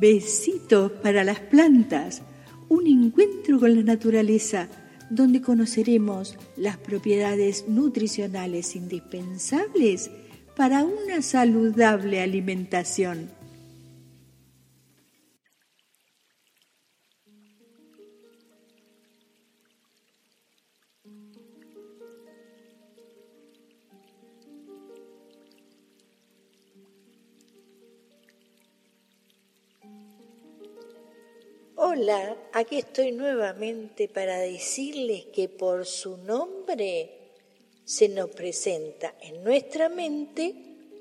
Besitos para las plantas, un encuentro con la naturaleza donde conoceremos las propiedades nutricionales indispensables para una saludable alimentación. Hola, aquí estoy nuevamente para decirles que por su nombre se nos presenta en nuestra mente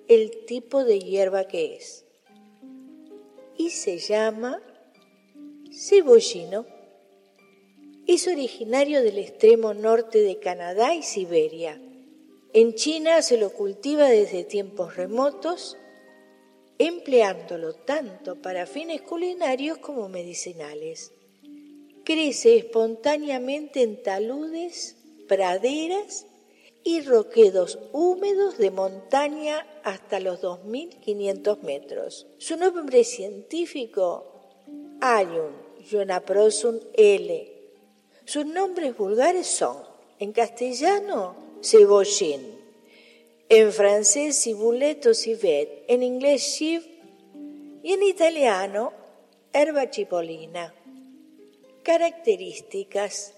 el tipo de hierba que es. Y se llama cebollino. Es originario del extremo norte de Canadá y Siberia. En China se lo cultiva desde tiempos remotos empleándolo tanto para fines culinarios como medicinales. Crece espontáneamente en taludes, praderas y roquedos húmedos de montaña hasta los 2.500 metros. Su nombre científico, Ayun Jonaprosum L. Sus nombres vulgares son, en castellano, cebollín, en francés cibuletto civet, en inglés chiv y en italiano herba cipollina. Características.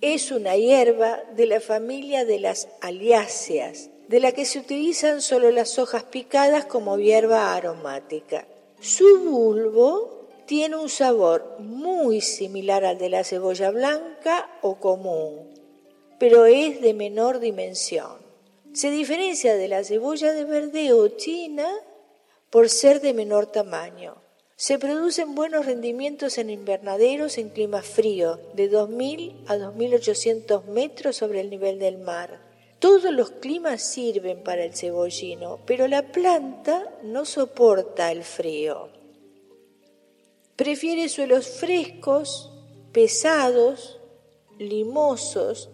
Es una hierba de la familia de las aliáceas, de la que se utilizan solo las hojas picadas como hierba aromática. Su bulbo tiene un sabor muy similar al de la cebolla blanca o común, pero es de menor dimensión. Se diferencia de la cebolla de verdeo china por ser de menor tamaño. Se producen buenos rendimientos en invernaderos en clima frío, de 2.000 a 2.800 metros sobre el nivel del mar. Todos los climas sirven para el cebollino, pero la planta no soporta el frío. Prefiere suelos frescos, pesados, limosos,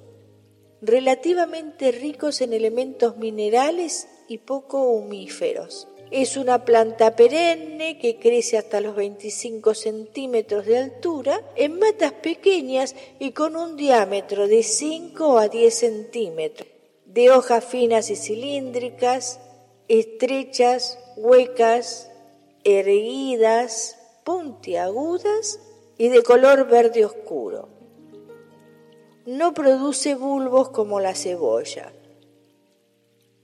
relativamente ricos en elementos minerales y poco humíferos. Es una planta perenne que crece hasta los 25 centímetros de altura en matas pequeñas y con un diámetro de 5 a 10 centímetros, de hojas finas y cilíndricas, estrechas, huecas, erguidas, puntiagudas y de color verde oscuro no produce bulbos como la cebolla.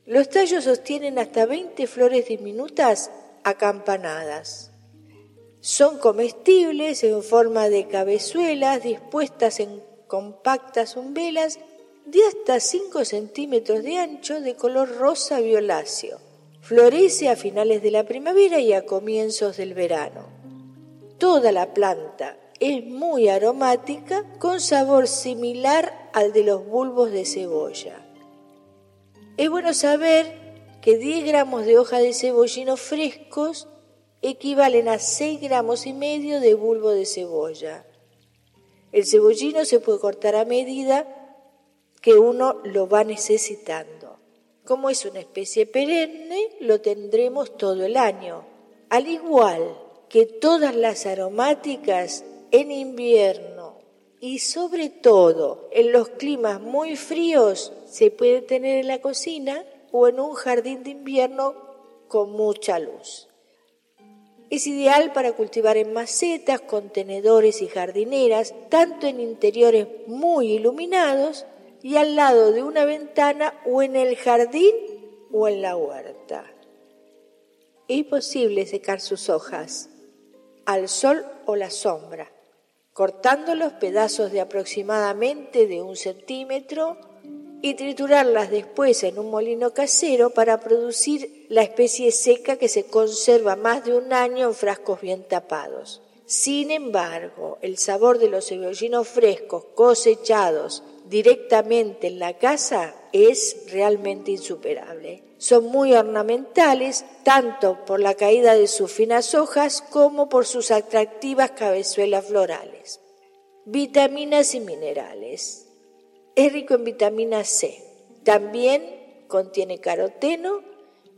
Los tallos sostienen hasta 20 flores diminutas acampanadas. Son comestibles en forma de cabezuelas dispuestas en compactas umbelas de hasta 5 centímetros de ancho de color rosa violáceo. Florece a finales de la primavera y a comienzos del verano. Toda la planta, es muy aromática con sabor similar al de los bulbos de cebolla. Es bueno saber que 10 gramos de hoja de cebollino frescos equivalen a 6 gramos y medio de bulbo de cebolla. El cebollino se puede cortar a medida que uno lo va necesitando. Como es una especie perenne, lo tendremos todo el año. Al igual que todas las aromáticas en invierno y sobre todo en los climas muy fríos se puede tener en la cocina o en un jardín de invierno con mucha luz. Es ideal para cultivar en macetas, contenedores y jardineras, tanto en interiores muy iluminados y al lado de una ventana o en el jardín o en la huerta. Es posible secar sus hojas al sol o la sombra cortando los pedazos de aproximadamente de un centímetro y triturarlas después en un molino casero para producir la especie seca que se conserva más de un año en frascos bien tapados. Sin embargo, el sabor de los cebollinos frescos cosechados directamente en la casa es realmente insuperable. Son muy ornamentales tanto por la caída de sus finas hojas como por sus atractivas cabezuelas florales. Vitaminas y minerales. Es rico en vitamina C. También contiene caroteno,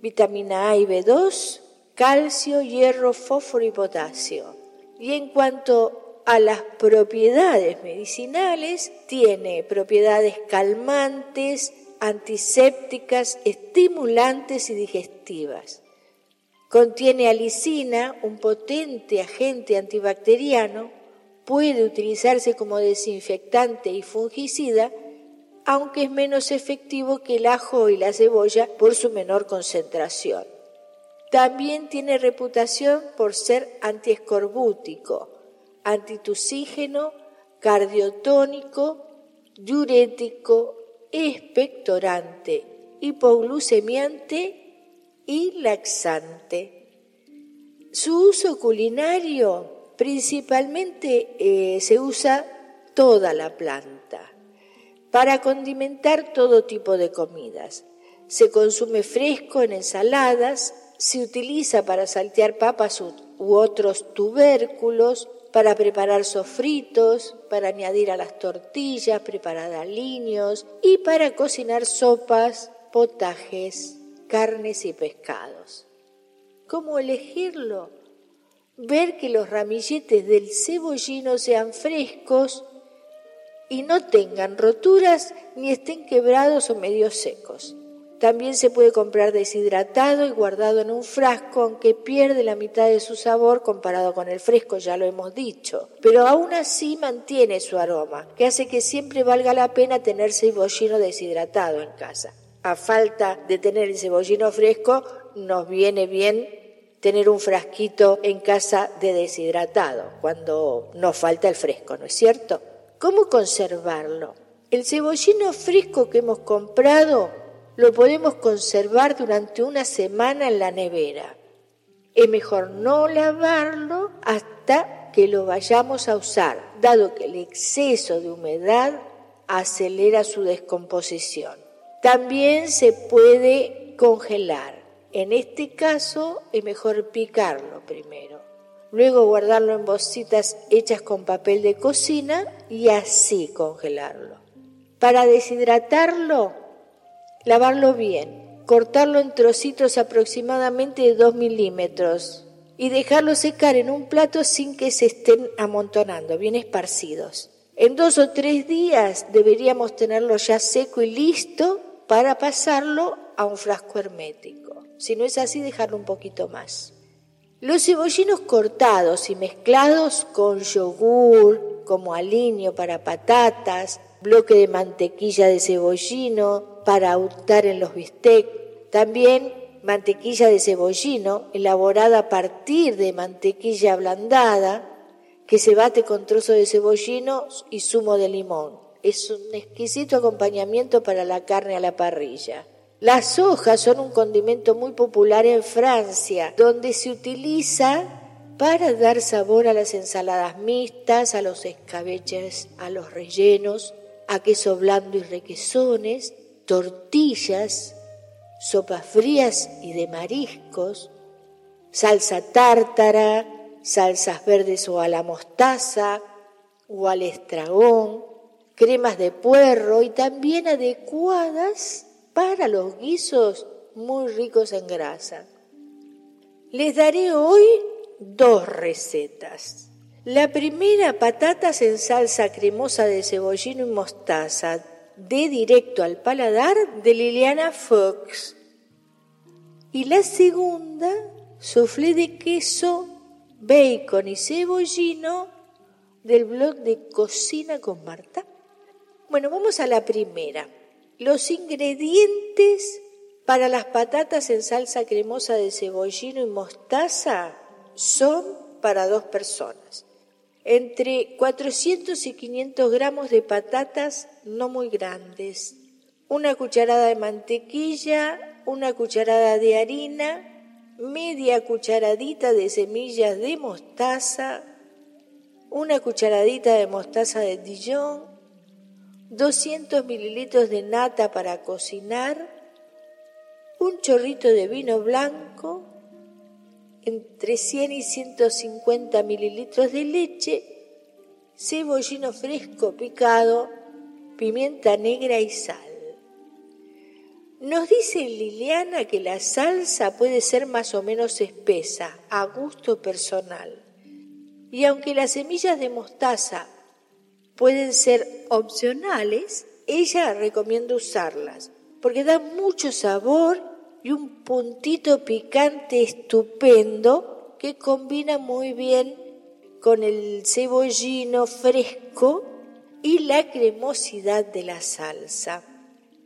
vitamina A y B2 calcio, hierro, fósforo y potasio. Y en cuanto a las propiedades medicinales, tiene propiedades calmantes, antisépticas, estimulantes y digestivas. Contiene alicina, un potente agente antibacteriano, puede utilizarse como desinfectante y fungicida, aunque es menos efectivo que el ajo y la cebolla por su menor concentración. También tiene reputación por ser antiescorbútico, antitusígeno, cardiotónico, diurético, expectorante, hipoglucemiante y laxante. Su uso culinario principalmente eh, se usa toda la planta para condimentar todo tipo de comidas. Se consume fresco en ensaladas, se utiliza para saltear papas u otros tubérculos, para preparar sofritos, para añadir a las tortillas, preparar aliños y para cocinar sopas, potajes, carnes y pescados. ¿Cómo elegirlo? Ver que los ramilletes del cebollino sean frescos y no tengan roturas ni estén quebrados o medio secos. También se puede comprar deshidratado y guardado en un frasco, aunque pierde la mitad de su sabor comparado con el fresco, ya lo hemos dicho. Pero aún así mantiene su aroma, que hace que siempre valga la pena tener cebollino deshidratado en casa. A falta de tener el cebollino fresco, nos viene bien tener un frasquito en casa de deshidratado, cuando nos falta el fresco, ¿no es cierto? ¿Cómo conservarlo? El cebollino fresco que hemos comprado lo podemos conservar durante una semana en la nevera. Es mejor no lavarlo hasta que lo vayamos a usar, dado que el exceso de humedad acelera su descomposición. También se puede congelar. En este caso es mejor picarlo primero. Luego guardarlo en bolsitas hechas con papel de cocina y así congelarlo. Para deshidratarlo lavarlo bien, cortarlo en trocitos aproximadamente de 2 milímetros y dejarlo secar en un plato sin que se estén amontonando, bien esparcidos. En dos o tres días deberíamos tenerlo ya seco y listo para pasarlo a un frasco hermético. Si no es así, dejarlo un poquito más. Los cebollinos cortados y mezclados con yogur, como aliño para patatas, bloque de mantequilla de cebollino para untar en los bistec, también mantequilla de cebollino elaborada a partir de mantequilla ablandada que se bate con trozo de cebollino y zumo de limón. Es un exquisito acompañamiento para la carne a la parrilla. Las hojas son un condimento muy popular en Francia, donde se utiliza para dar sabor a las ensaladas mixtas, a los escabeches, a los rellenos a queso blando y requesones, tortillas, sopas frías y de mariscos, salsa tártara, salsas verdes o a la mostaza o al estragón, cremas de puerro y también adecuadas para los guisos muy ricos en grasa. Les daré hoy dos recetas. La primera, patatas en salsa cremosa de cebollino y mostaza, de directo al paladar, de Liliana Fox. Y la segunda, soufflé de queso, bacon y cebollino, del blog de Cocina con Marta. Bueno, vamos a la primera. Los ingredientes para las patatas en salsa cremosa de cebollino y mostaza son para dos personas entre 400 y 500 gramos de patatas no muy grandes, una cucharada de mantequilla, una cucharada de harina, media cucharadita de semillas de mostaza, una cucharadita de mostaza de Dijon, 200 mililitros de nata para cocinar, un chorrito de vino blanco, entre 100 y 150 mililitros de leche, cebollino fresco picado, pimienta negra y sal. Nos dice Liliana que la salsa puede ser más o menos espesa, a gusto personal. Y aunque las semillas de mostaza pueden ser opcionales, ella recomienda usarlas, porque dan mucho sabor y un puntito picante estupendo que combina muy bien con el cebollino fresco y la cremosidad de la salsa.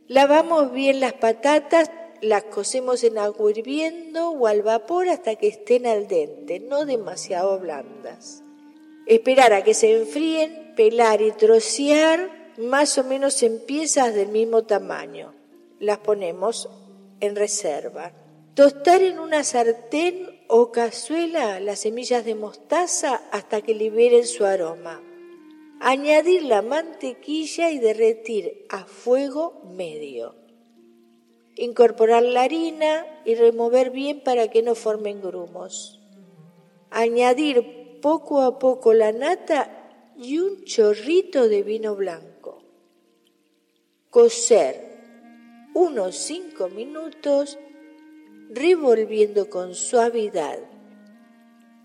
Lavamos bien las patatas, las cocemos en agua hirviendo o al vapor hasta que estén al dente, no demasiado blandas. Esperar a que se enfríen, pelar y trocear más o menos en piezas del mismo tamaño. Las ponemos en reserva. Tostar en una sartén o cazuela las semillas de mostaza hasta que liberen su aroma. Añadir la mantequilla y derretir a fuego medio. Incorporar la harina y remover bien para que no formen grumos. Añadir poco a poco la nata y un chorrito de vino blanco. Cocer unos cinco minutos revolviendo con suavidad,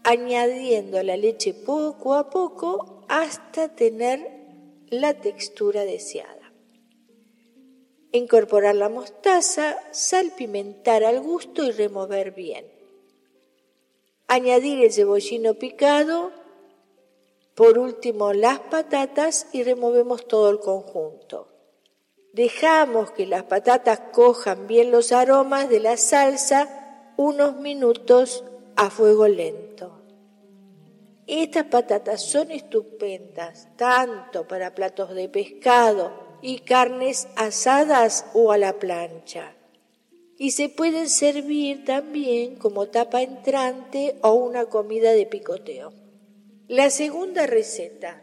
añadiendo la leche poco a poco hasta tener la textura deseada. Incorporar la mostaza, salpimentar al gusto y remover bien. Añadir el cebollino picado, por último las patatas y removemos todo el conjunto. Dejamos que las patatas cojan bien los aromas de la salsa unos minutos a fuego lento. Estas patatas son estupendas tanto para platos de pescado y carnes asadas o a la plancha. Y se pueden servir también como tapa entrante o una comida de picoteo. La segunda receta,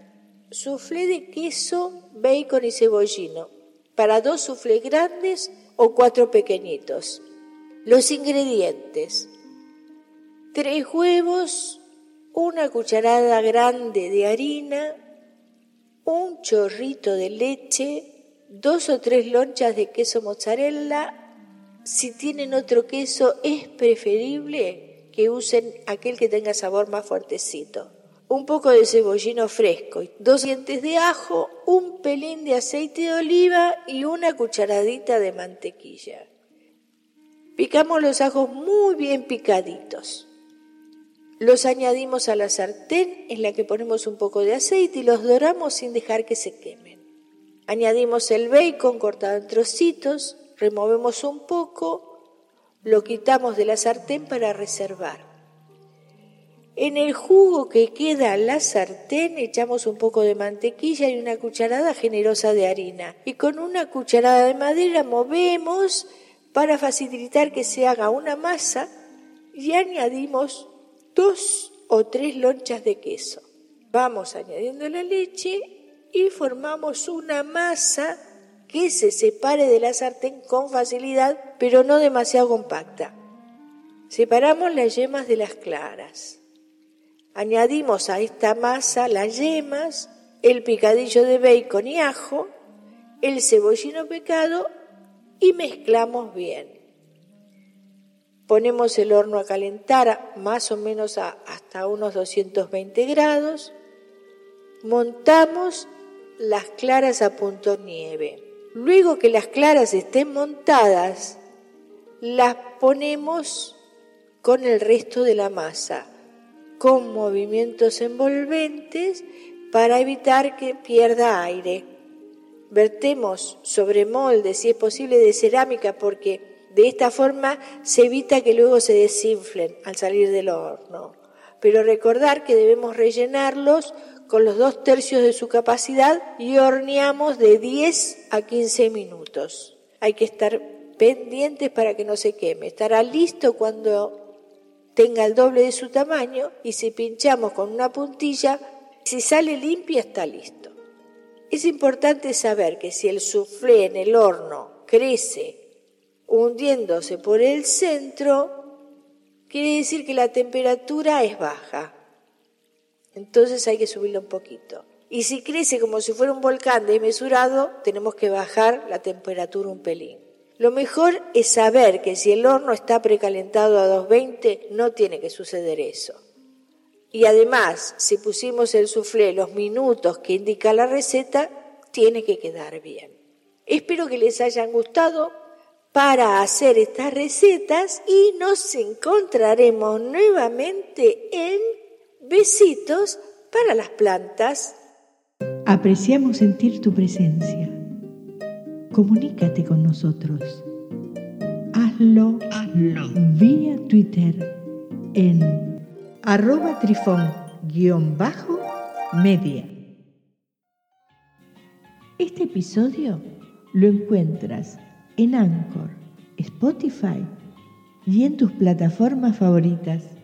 soufflé de queso, bacon y cebollino para dos suflés grandes o cuatro pequeñitos. Los ingredientes. Tres huevos, una cucharada grande de harina, un chorrito de leche, dos o tres lonchas de queso mozzarella. Si tienen otro queso, es preferible que usen aquel que tenga sabor más fuertecito un poco de cebollino fresco, dos dientes de ajo, un pelín de aceite de oliva y una cucharadita de mantequilla. Picamos los ajos muy bien picaditos. Los añadimos a la sartén en la que ponemos un poco de aceite y los doramos sin dejar que se quemen. Añadimos el bacon cortado en trocitos, removemos un poco, lo quitamos de la sartén para reservar. En el jugo que queda la sartén echamos un poco de mantequilla y una cucharada generosa de harina. Y con una cucharada de madera movemos para facilitar que se haga una masa y añadimos dos o tres lonchas de queso. Vamos añadiendo la leche y formamos una masa que se separe de la sartén con facilidad, pero no demasiado compacta. Separamos las yemas de las claras. Añadimos a esta masa las yemas, el picadillo de bacon y ajo, el cebollino picado y mezclamos bien. Ponemos el horno a calentar más o menos hasta unos 220 grados. Montamos las claras a punto nieve. Luego que las claras estén montadas, las ponemos con el resto de la masa con movimientos envolventes para evitar que pierda aire. Vertemos sobre molde, si es posible, de cerámica, porque de esta forma se evita que luego se desinflen al salir del horno. Pero recordar que debemos rellenarlos con los dos tercios de su capacidad y horneamos de 10 a 15 minutos. Hay que estar pendientes para que no se queme. Estará listo cuando tenga el doble de su tamaño y si pinchamos con una puntilla, si sale limpia está listo. Es importante saber que si el soufflé en el horno crece hundiéndose por el centro, quiere decir que la temperatura es baja. Entonces hay que subirlo un poquito. Y si crece como si fuera un volcán desmesurado, tenemos que bajar la temperatura un pelín. Lo mejor es saber que si el horno está precalentado a 220, no tiene que suceder eso. Y además, si pusimos el soufflé los minutos que indica la receta, tiene que quedar bien. Espero que les hayan gustado para hacer estas recetas y nos encontraremos nuevamente en Besitos para las plantas. Apreciamos sentir tu presencia. Comunícate con nosotros. Hazlo, Hazlo. vía Twitter en arroba trifón-media. Este episodio lo encuentras en Anchor, Spotify y en tus plataformas favoritas.